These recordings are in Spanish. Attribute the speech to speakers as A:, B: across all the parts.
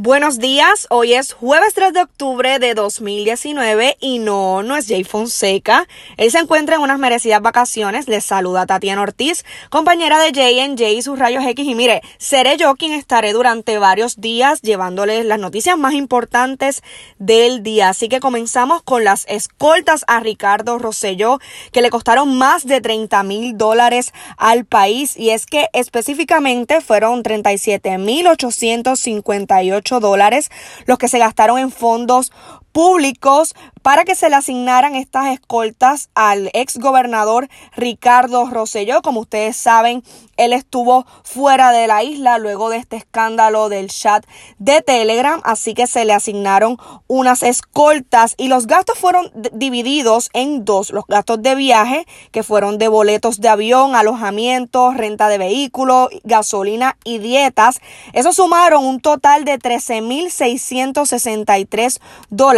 A: Buenos días, hoy es jueves 3 de octubre de 2019 y no, no es Jay Fonseca. Él se encuentra en unas merecidas vacaciones. Les saluda Tatiana Ortiz, compañera de Jay en Jay y sus rayos X. Y mire, seré yo quien estaré durante varios días llevándoles las noticias más importantes del día. Así que comenzamos con las escoltas a Ricardo Rosselló, que le costaron más de 30 mil dólares al país. Y es que específicamente fueron 37 mil 858 dólares los que se gastaron en fondos públicos para que se le asignaran estas escoltas al ex gobernador Ricardo Rosselló. Como ustedes saben, él estuvo fuera de la isla luego de este escándalo del chat de Telegram, así que se le asignaron unas escoltas y los gastos fueron divididos en dos, los gastos de viaje, que fueron de boletos de avión, alojamiento, renta de vehículos, gasolina y dietas. Eso sumaron un total de 13.663 dólares,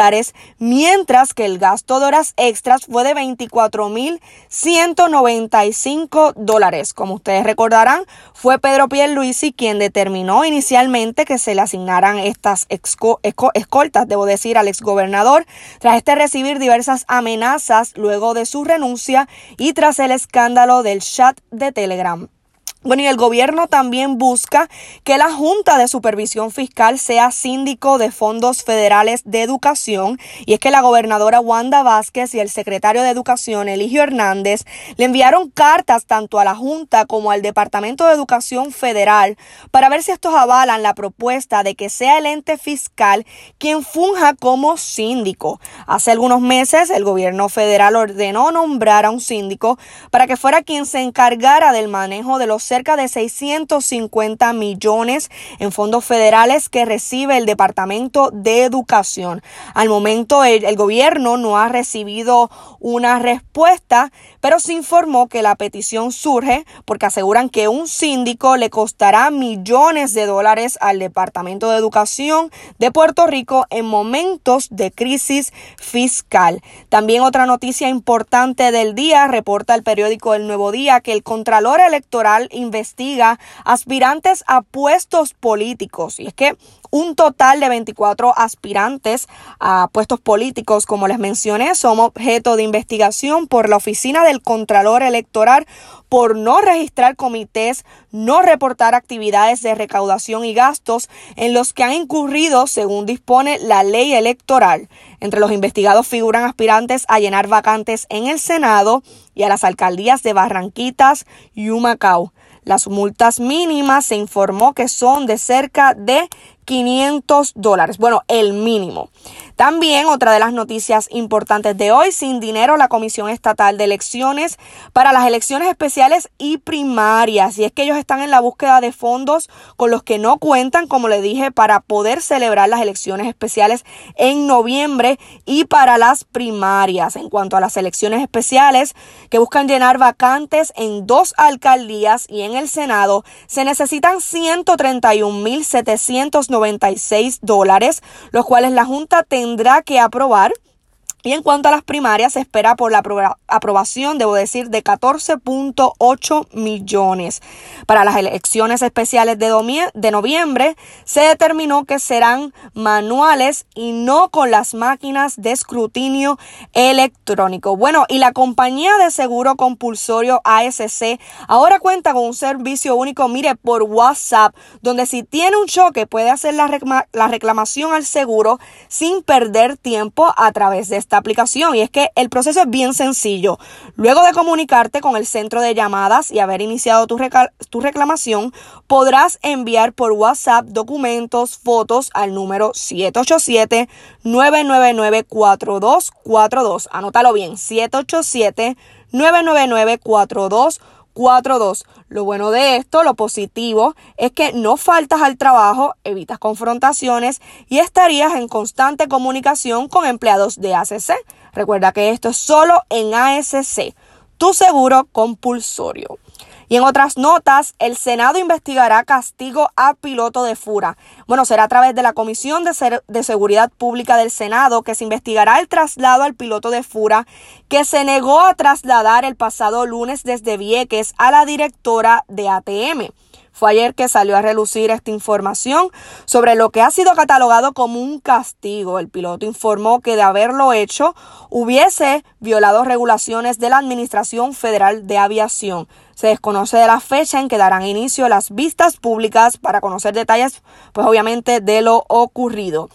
A: mientras que el gasto de horas extras fue de 24.195 dólares. Como ustedes recordarán, fue Pedro Pierluisi quien determinó inicialmente que se le asignaran estas escoltas, debo decir, al exgobernador, tras este recibir diversas amenazas luego de su renuncia y tras el escándalo del chat de Telegram. Bueno, y el gobierno también busca que la Junta de Supervisión Fiscal sea síndico de fondos federales de educación. Y es que la gobernadora Wanda Vázquez y el secretario de Educación, Eligio Hernández, le enviaron cartas tanto a la Junta como al Departamento de Educación Federal para ver si estos avalan la propuesta de que sea el ente fiscal quien funja como síndico. Hace algunos meses el gobierno federal ordenó nombrar a un síndico para que fuera quien se encargara del manejo de los cerca de 650 millones en fondos federales que recibe el Departamento de Educación. Al momento el, gobierno no ha recibido una respuesta, pero se informó que la petición surge porque aseguran que un síndico le costará millones de dólares al Departamento de Educación de Puerto Rico en momentos de crisis fiscal. También otra noticia importante del día reporta el periódico El Nuevo Día que el Contralor Electoral investiga aspirantes a puestos políticos. Y es que un total de 24 aspirantes a puestos políticos, como les mencioné, son objeto de investigación por la Oficina del Contralor Electoral por no registrar comités, no reportar actividades de recaudación y gastos en los que han incurrido según dispone la ley electoral. Entre los investigados figuran aspirantes a llenar vacantes en el Senado y a las alcaldías de Barranquitas y Humacao. Las multas mínimas se informó que son de cerca de 500 dólares. Bueno, el mínimo. También otra de las noticias importantes de hoy, sin dinero la Comisión Estatal de Elecciones para las elecciones especiales y primarias. Y es que ellos están en la búsqueda de fondos con los que no cuentan, como le dije, para poder celebrar las elecciones especiales en noviembre y para las primarias. En cuanto a las elecciones especiales que buscan llenar vacantes en dos alcaldías y en el Senado, se necesitan 131.796 dólares, los cuales la Junta tendrá que aprobar y en cuanto a las primarias, se espera por la aprobación, debo decir, de 14.8 millones. Para las elecciones especiales de, de noviembre, se determinó que serán manuales y no con las máquinas de escrutinio electrónico. Bueno, y la compañía de seguro compulsorio ASC ahora cuenta con un servicio único, mire, por WhatsApp, donde si tiene un choque puede hacer la, la reclamación al seguro sin perder tiempo a través de este aplicación y es que el proceso es bien sencillo. Luego de comunicarte con el centro de llamadas y haber iniciado tu, tu reclamación, podrás enviar por WhatsApp documentos, fotos al número 787-999-4242. Anótalo bien, 787-999-4242. 4.2. Lo bueno de esto, lo positivo, es que no faltas al trabajo, evitas confrontaciones y estarías en constante comunicación con empleados de ACC. Recuerda que esto es solo en ASC, tu seguro compulsorio. Y en otras notas, el Senado investigará castigo a piloto de Fura. Bueno, será a través de la Comisión de, Seguridad Pública del Senado que se investigará el traslado al piloto de Fura que se negó a trasladar el pasado lunes desde Vieques a la directora de ATM. Fue ayer que salió a relucir esta información sobre lo que ha sido catalogado como un castigo. El piloto informó que de haberlo hecho hubiese violado regulaciones de la Administración Federal de Aviación. Se desconoce de la fecha en que darán inicio las vistas públicas para conocer detalles, pues obviamente, de lo ocurrido.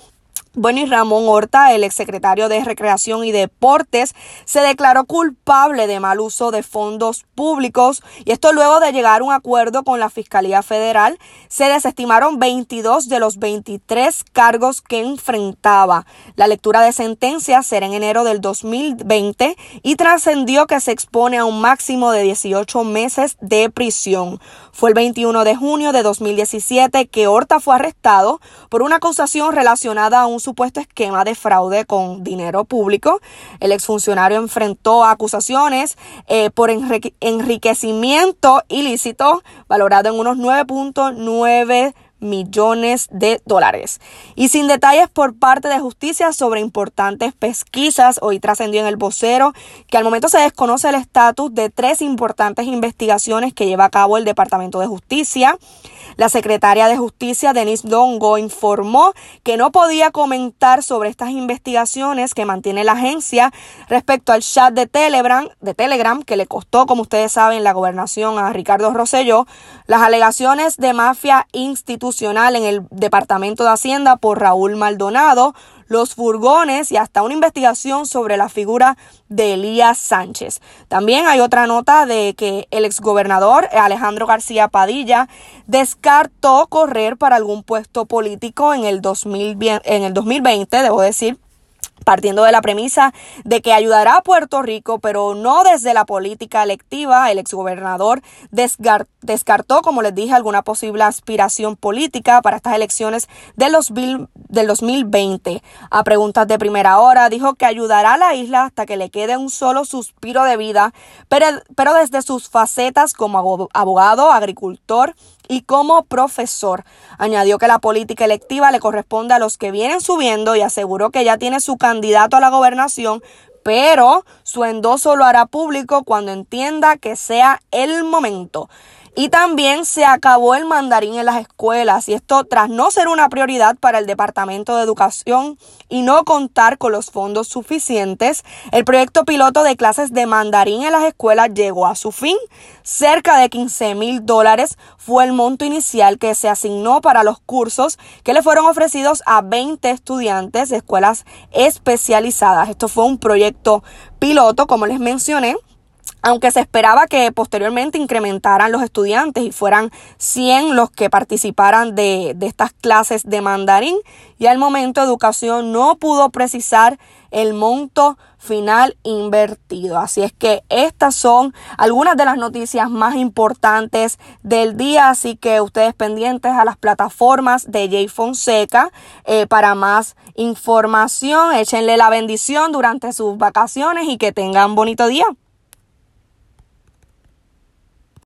A: Bueno, y Ramón Horta, el exsecretario de Recreación y Deportes, se declaró culpable de mal uso de fondos públicos y esto luego de llegar a un acuerdo con la Fiscalía Federal. Se desestimaron 22 de los 23 cargos que enfrentaba. La lectura de sentencia será en enero del 2020 y trascendió que se expone a un máximo de 18 meses de prisión. Fue el 21 de junio de 2017 que Horta fue arrestado por una acusación relacionada a un supuesto esquema de fraude con dinero público. El exfuncionario enfrentó acusaciones eh, por enriquecimiento ilícito valorado en unos 9.9 millones de dólares. Y sin detalles por parte de justicia sobre importantes pesquisas, hoy trascendió en el vocero que al momento se desconoce el estatus de tres importantes investigaciones que lleva a cabo el Departamento de Justicia. La secretaria de Justicia, Denise Dongo, informó que no podía comentar sobre estas investigaciones que mantiene la agencia respecto al chat de Telegram, de Telegram que le costó, como ustedes saben, la gobernación a Ricardo Rosselló, las alegaciones de mafia institucional en el Departamento de Hacienda por Raúl Maldonado, los furgones y hasta una investigación sobre la figura de Elías Sánchez. También hay otra nota de que el exgobernador Alejandro García Padilla descartó correr para algún puesto político en el, 2000, en el 2020, debo decir, partiendo de la premisa de que ayudará a Puerto Rico, pero no desde la política electiva. El exgobernador descartó, como les dije, alguna posible aspiración política para estas elecciones del, 2020. A preguntas de primera hora, dijo que ayudará a la isla hasta que le quede un solo suspiro de vida, pero, pero desde sus facetas como abogado, agricultor, y como profesor. Añadió que la política electiva le corresponde a los que vienen subiendo y aseguró que ya tiene su candidato a la gobernación, pero su endoso lo hará público cuando entienda que sea el momento. Y también se acabó el mandarín en las escuelas y esto tras no ser una prioridad para el Departamento de Educación y no contar con los fondos suficientes, el proyecto piloto de clases de mandarín en las escuelas llegó a su fin. Cerca de 15 mil dólares fue el monto inicial que se asignó para los cursos que le fueron ofrecidos a 20 estudiantes de escuelas especializadas. Esto fue un proyecto piloto, como les mencioné aunque se esperaba que posteriormente incrementaran los estudiantes y fueran 100 los que participaran de, estas clases de mandarín, y al momento Educación no pudo precisar el monto final invertido. Así es que estas son algunas de las noticias más importantes del día, así que ustedes pendientes a las plataformas de Jay Fonseca eh, para más información, échenle la bendición durante sus vacaciones y que tengan bonito día.